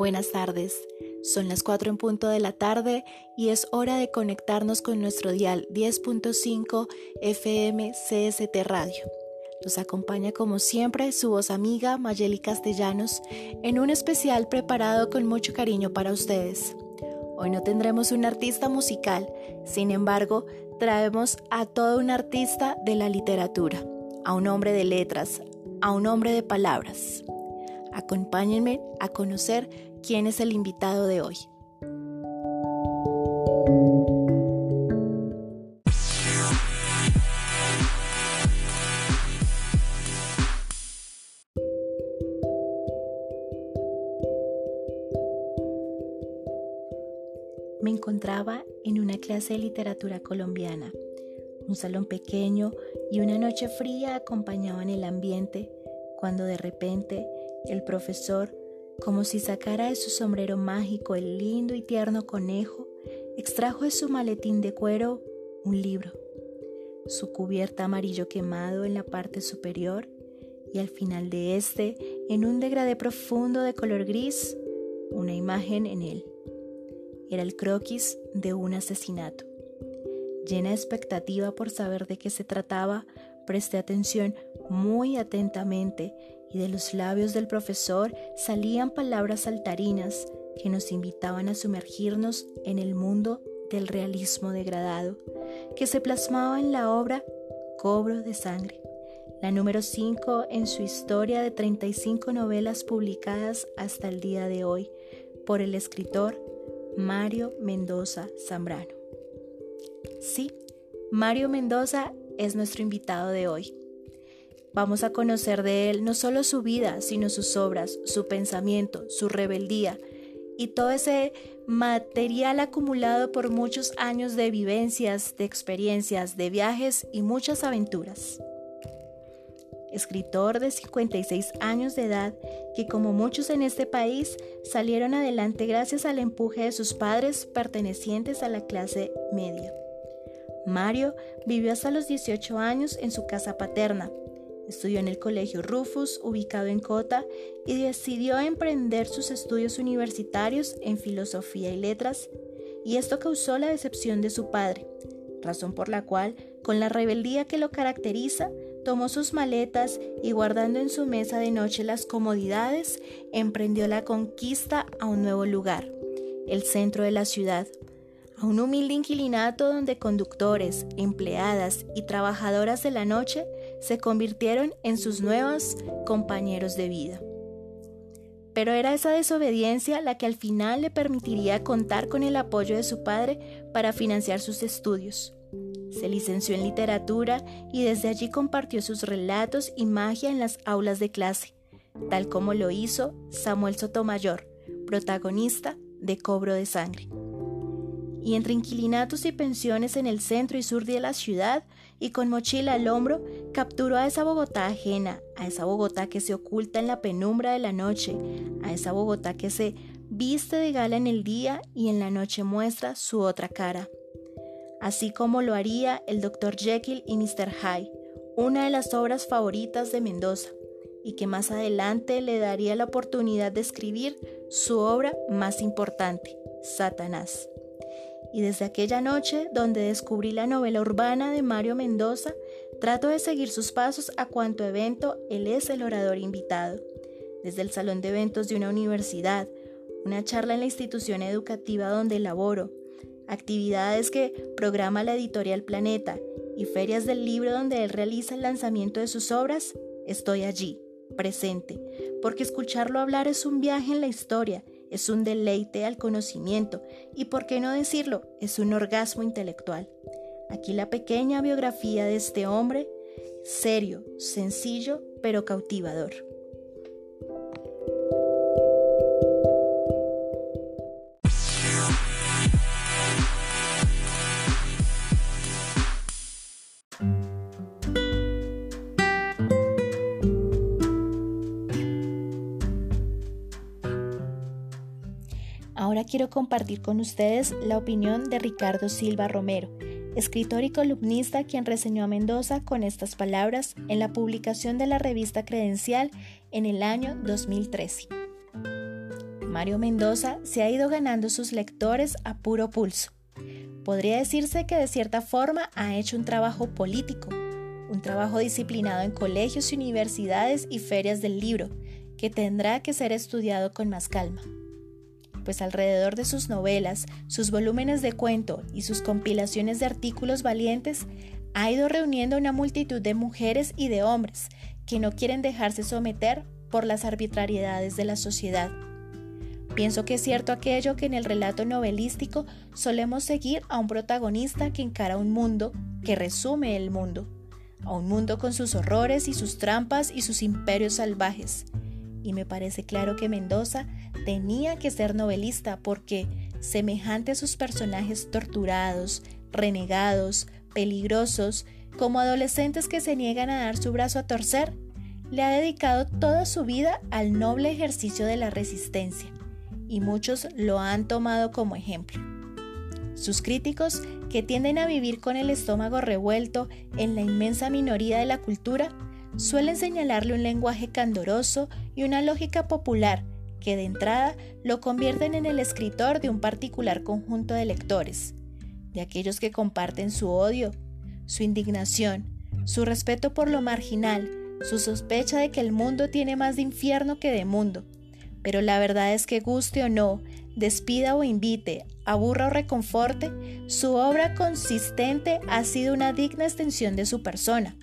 Buenas tardes. Son las 4 en punto de la tarde y es hora de conectarnos con nuestro dial 10.5 FM CST Radio. Nos acompaña como siempre su voz amiga Mayeli Castellanos en un especial preparado con mucho cariño para ustedes. Hoy no tendremos un artista musical, sin embargo, traemos a todo un artista de la literatura, a un hombre de letras, a un hombre de palabras. Acompáñenme a conocer quién es el invitado de hoy. Me encontraba en una clase de literatura colombiana. Un salón pequeño y una noche fría acompañaban el ambiente cuando de repente el profesor, como si sacara de su sombrero mágico el lindo y tierno conejo, extrajo de su maletín de cuero un libro, su cubierta amarillo quemado en la parte superior y al final de este, en un degradé profundo de color gris, una imagen en él. Era el croquis de un asesinato. Llena de expectativa por saber de qué se trataba, presté atención muy atentamente y de los labios del profesor salían palabras saltarinas que nos invitaban a sumergirnos en el mundo del realismo degradado, que se plasmaba en la obra Cobro de Sangre, la número 5 en su historia de 35 novelas publicadas hasta el día de hoy por el escritor Mario Mendoza Zambrano. Sí, Mario Mendoza es nuestro invitado de hoy. Vamos a conocer de él no solo su vida, sino sus obras, su pensamiento, su rebeldía y todo ese material acumulado por muchos años de vivencias, de experiencias, de viajes y muchas aventuras. Escritor de 56 años de edad que como muchos en este país salieron adelante gracias al empuje de sus padres pertenecientes a la clase media. Mario vivió hasta los 18 años en su casa paterna, Estudió en el Colegio Rufus, ubicado en Cota, y decidió emprender sus estudios universitarios en filosofía y letras, y esto causó la decepción de su padre, razón por la cual, con la rebeldía que lo caracteriza, tomó sus maletas y guardando en su mesa de noche las comodidades, emprendió la conquista a un nuevo lugar, el centro de la ciudad, a un humilde inquilinato donde conductores, empleadas y trabajadoras de la noche se convirtieron en sus nuevos compañeros de vida. Pero era esa desobediencia la que al final le permitiría contar con el apoyo de su padre para financiar sus estudios. Se licenció en literatura y desde allí compartió sus relatos y magia en las aulas de clase, tal como lo hizo Samuel Sotomayor, protagonista de Cobro de Sangre y entre inquilinatos y pensiones en el centro y sur de la ciudad, y con mochila al hombro, capturó a esa Bogotá ajena, a esa Bogotá que se oculta en la penumbra de la noche, a esa Bogotá que se viste de gala en el día y en la noche muestra su otra cara. Así como lo haría el Dr. Jekyll y Mr. Hyde, una de las obras favoritas de Mendoza, y que más adelante le daría la oportunidad de escribir su obra más importante, Satanás y desde aquella noche donde descubrí la novela urbana de Mario Mendoza, trato de seguir sus pasos a cuanto evento él es el orador invitado. Desde el salón de eventos de una universidad, una charla en la institución educativa donde laboro, actividades que programa la editorial Planeta y ferias del libro donde él realiza el lanzamiento de sus obras, estoy allí, presente, porque escucharlo hablar es un viaje en la historia es un deleite al conocimiento y, por qué no decirlo, es un orgasmo intelectual. Aquí la pequeña biografía de este hombre, serio, sencillo, pero cautivador. Ahora quiero compartir con ustedes la opinión de Ricardo Silva Romero, escritor y columnista quien reseñó a Mendoza con estas palabras en la publicación de la revista Credencial en el año 2013. Mario Mendoza se ha ido ganando sus lectores a puro pulso. Podría decirse que de cierta forma ha hecho un trabajo político, un trabajo disciplinado en colegios y universidades y ferias del libro, que tendrá que ser estudiado con más calma. Pues alrededor de sus novelas, sus volúmenes de cuento y sus compilaciones de artículos valientes, ha ido reuniendo una multitud de mujeres y de hombres que no quieren dejarse someter por las arbitrariedades de la sociedad. Pienso que es cierto aquello que en el relato novelístico solemos seguir a un protagonista que encara un mundo, que resume el mundo, a un mundo con sus horrores y sus trampas y sus imperios salvajes. Y me parece claro que Mendoza tenía que ser novelista porque, semejante a sus personajes torturados, renegados, peligrosos, como adolescentes que se niegan a dar su brazo a torcer, le ha dedicado toda su vida al noble ejercicio de la resistencia, y muchos lo han tomado como ejemplo. Sus críticos, que tienden a vivir con el estómago revuelto en la inmensa minoría de la cultura, suelen señalarle un lenguaje candoroso y una lógica popular que de entrada lo convierten en el escritor de un particular conjunto de lectores, de aquellos que comparten su odio, su indignación, su respeto por lo marginal, su sospecha de que el mundo tiene más de infierno que de mundo. Pero la verdad es que guste o no, despida o invite, aburra o reconforte, su obra consistente ha sido una digna extensión de su persona.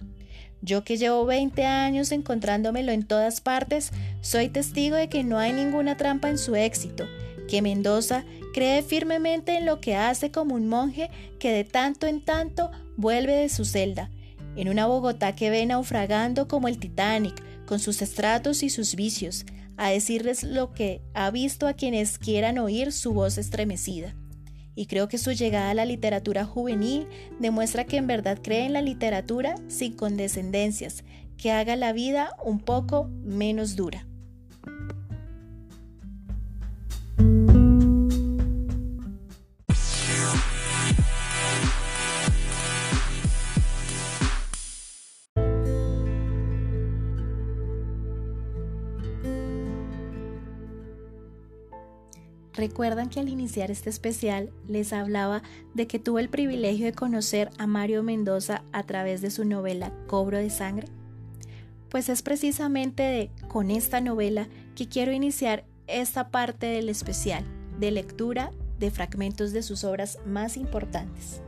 Yo que llevo 20 años encontrándomelo en todas partes, soy testigo de que no hay ninguna trampa en su éxito, que Mendoza cree firmemente en lo que hace como un monje que de tanto en tanto vuelve de su celda, en una Bogotá que ve naufragando como el Titanic, con sus estratos y sus vicios, a decirles lo que ha visto a quienes quieran oír su voz estremecida. Y creo que su llegada a la literatura juvenil demuestra que en verdad cree en la literatura sin condescendencias, que haga la vida un poco menos dura. Recuerdan que al iniciar este especial les hablaba de que tuve el privilegio de conocer a Mario Mendoza a través de su novela Cobro de Sangre. Pues es precisamente con esta novela que quiero iniciar esta parte del especial de lectura de fragmentos de sus obras más importantes.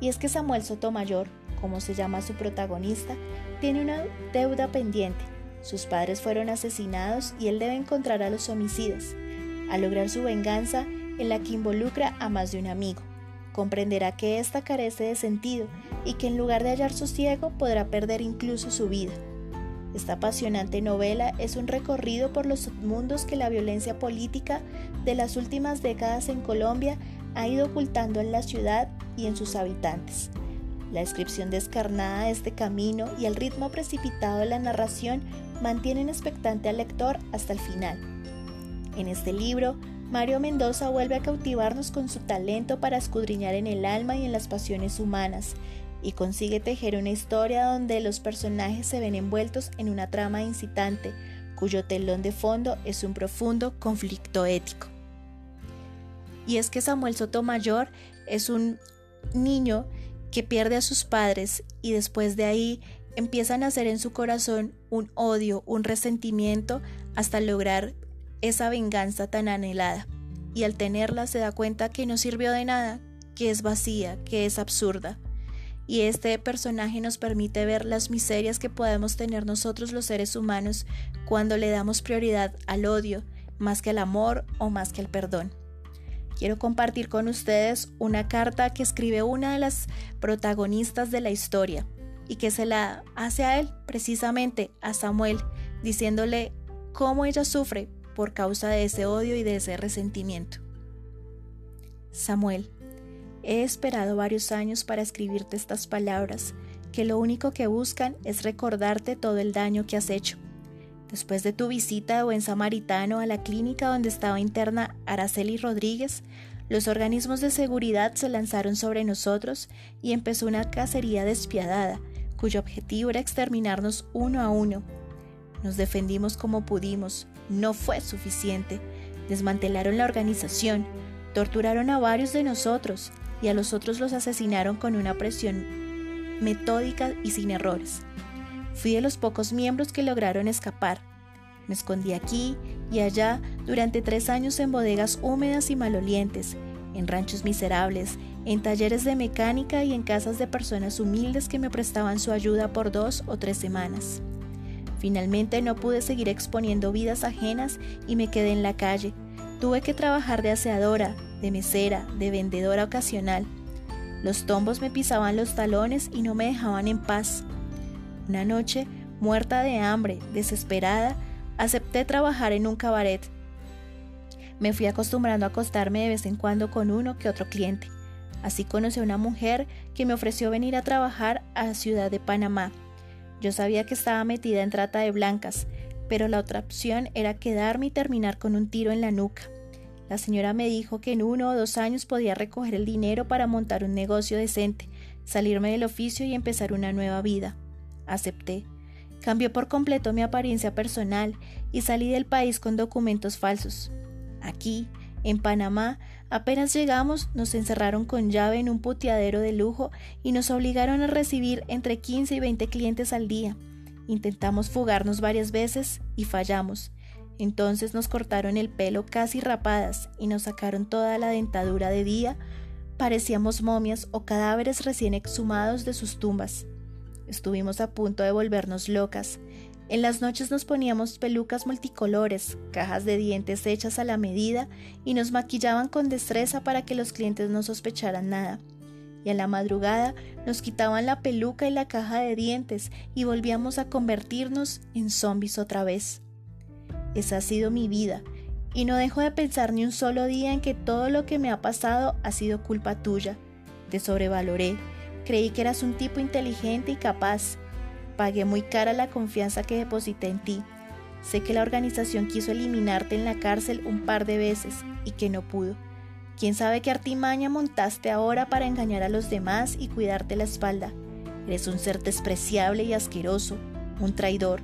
Y es que Samuel Sotomayor, como se llama su protagonista, tiene una deuda pendiente. Sus padres fueron asesinados y él debe encontrar a los homicidas a lograr su venganza en la que involucra a más de un amigo. Comprenderá que ésta carece de sentido y que en lugar de hallar sosiego podrá perder incluso su vida. Esta apasionante novela es un recorrido por los mundos que la violencia política de las últimas décadas en Colombia ha ido ocultando en la ciudad y en sus habitantes. La descripción descarnada de este camino y el ritmo precipitado de la narración mantienen expectante al lector hasta el final. En este libro, Mario Mendoza vuelve a cautivarnos con su talento para escudriñar en el alma y en las pasiones humanas, y consigue tejer una historia donde los personajes se ven envueltos en una trama incitante, cuyo telón de fondo es un profundo conflicto ético. Y es que Samuel Sotomayor es un niño que pierde a sus padres y después de ahí empieza a nacer en su corazón un odio, un resentimiento hasta lograr esa venganza tan anhelada, y al tenerla se da cuenta que no sirvió de nada, que es vacía, que es absurda. Y este personaje nos permite ver las miserias que podemos tener nosotros los seres humanos cuando le damos prioridad al odio más que al amor o más que al perdón. Quiero compartir con ustedes una carta que escribe una de las protagonistas de la historia y que se la hace a él, precisamente a Samuel, diciéndole cómo ella sufre por causa de ese odio y de ese resentimiento. Samuel, he esperado varios años para escribirte estas palabras, que lo único que buscan es recordarte todo el daño que has hecho. Después de tu visita de buen samaritano a la clínica donde estaba interna Araceli Rodríguez, los organismos de seguridad se lanzaron sobre nosotros y empezó una cacería despiadada, cuyo objetivo era exterminarnos uno a uno. Nos defendimos como pudimos, no fue suficiente. Desmantelaron la organización, torturaron a varios de nosotros y a los otros los asesinaron con una presión metódica y sin errores. Fui de los pocos miembros que lograron escapar. Me escondí aquí y allá durante tres años en bodegas húmedas y malolientes, en ranchos miserables, en talleres de mecánica y en casas de personas humildes que me prestaban su ayuda por dos o tres semanas. Finalmente no pude seguir exponiendo vidas ajenas y me quedé en la calle. Tuve que trabajar de aseadora, de mesera, de vendedora ocasional. Los tombos me pisaban los talones y no me dejaban en paz. Una noche, muerta de hambre, desesperada, acepté trabajar en un cabaret. Me fui acostumbrando a acostarme de vez en cuando con uno que otro cliente. Así conocí a una mujer que me ofreció venir a trabajar a ciudad de Panamá. Yo sabía que estaba metida en trata de blancas, pero la otra opción era quedarme y terminar con un tiro en la nuca. La señora me dijo que en uno o dos años podía recoger el dinero para montar un negocio decente, salirme del oficio y empezar una nueva vida. Acepté. Cambié por completo mi apariencia personal y salí del país con documentos falsos. Aquí, en Panamá, apenas llegamos, nos encerraron con llave en un puteadero de lujo y nos obligaron a recibir entre 15 y 20 clientes al día. Intentamos fugarnos varias veces y fallamos. Entonces nos cortaron el pelo casi rapadas y nos sacaron toda la dentadura de día. Parecíamos momias o cadáveres recién exhumados de sus tumbas. Estuvimos a punto de volvernos locas. En las noches nos poníamos pelucas multicolores, cajas de dientes hechas a la medida y nos maquillaban con destreza para que los clientes no sospecharan nada. Y a la madrugada nos quitaban la peluca y la caja de dientes y volvíamos a convertirnos en zombies otra vez. Esa ha sido mi vida, y no dejo de pensar ni un solo día en que todo lo que me ha pasado ha sido culpa tuya. Te sobrevaloré, creí que eras un tipo inteligente y capaz. Pagué muy cara la confianza que deposité en ti. Sé que la organización quiso eliminarte en la cárcel un par de veces y que no pudo. ¿Quién sabe qué artimaña montaste ahora para engañar a los demás y cuidarte la espalda? Eres un ser despreciable y asqueroso, un traidor.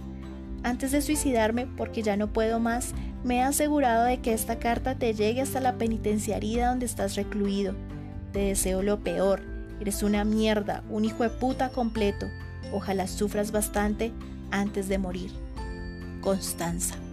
Antes de suicidarme, porque ya no puedo más, me he asegurado de que esta carta te llegue hasta la penitenciaría donde estás recluido. Te deseo lo peor. Eres una mierda, un hijo de puta completo. Ojalá sufras bastante antes de morir. Constanza.